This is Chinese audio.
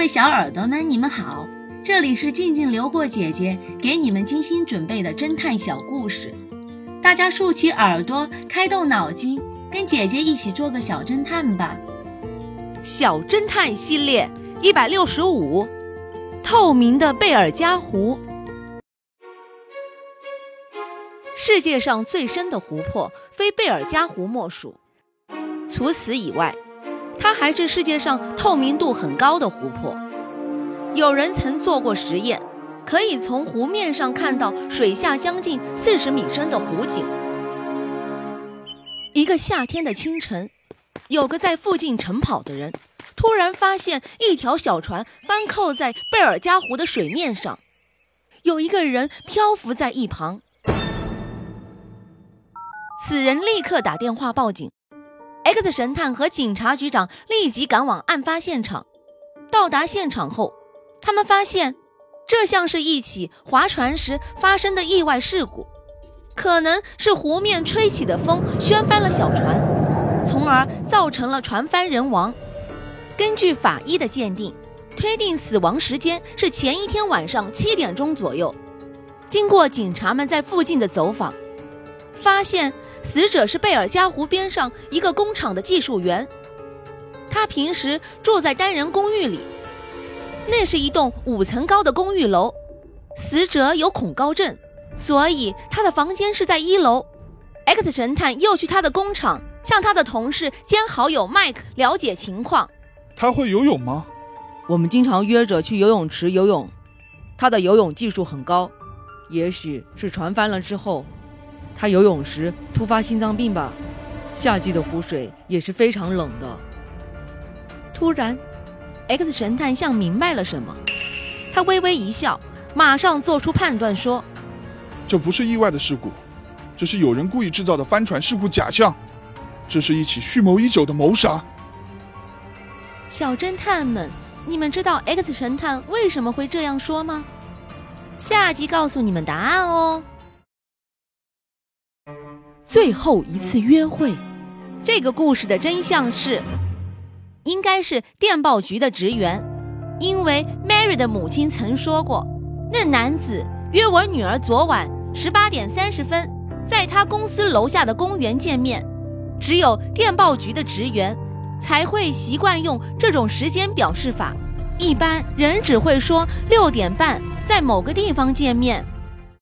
各位小耳朵们，你们好，这里是静静流过姐姐给你们精心准备的侦探小故事，大家竖起耳朵，开动脑筋，跟姐姐一起做个小侦探吧。小侦探系列一百六十五，透明的贝尔加湖。世界上最深的湖泊非贝尔加湖莫属。除此以外，它还是世界上透明度很高的湖泊。有人曾做过实验，可以从湖面上看到水下将近四十米深的湖景。一个夏天的清晨，有个在附近晨跑的人，突然发现一条小船翻扣在贝尔加湖的水面上，有一个人漂浮在一旁。此人立刻打电话报警，X 神探和警察局长立即赶往案发现场。到达现场后，他们发现这像是一起划船时发生的意外事故，可能是湖面吹起的风掀翻了小船，从而造成了船翻人亡。根据法医的鉴定，推定死亡时间是前一天晚上七点钟左右。经过警察们在附近的走访，发现。死者是贝尔加湖边上一个工厂的技术员，他平时住在单人公寓里，那是一栋五层高的公寓楼。死者有恐高症，所以他的房间是在一楼。X 神探又去他的工厂，向他的同事兼好友 Mike 了解情况。他会游泳吗？我们经常约着去游泳池游泳，他的游泳技术很高，也许是船翻了之后。他游泳时突发心脏病吧？夏季的湖水也是非常冷的。突然，X 神探像明白了什么，他微微一笑，马上做出判断说：“这不是意外的事故，这是有人故意制造的帆船事故假象，这是一起蓄谋已久的谋杀。”小侦探们，你们知道 X 神探为什么会这样说吗？下集告诉你们答案哦。最后一次约会，这个故事的真相是，应该是电报局的职员，因为 Mary 的母亲曾说过，那男子约我女儿昨晚十八点三十分，在他公司楼下的公园见面。只有电报局的职员才会习惯用这种时间表示法，一般人只会说六点半在某个地方见面。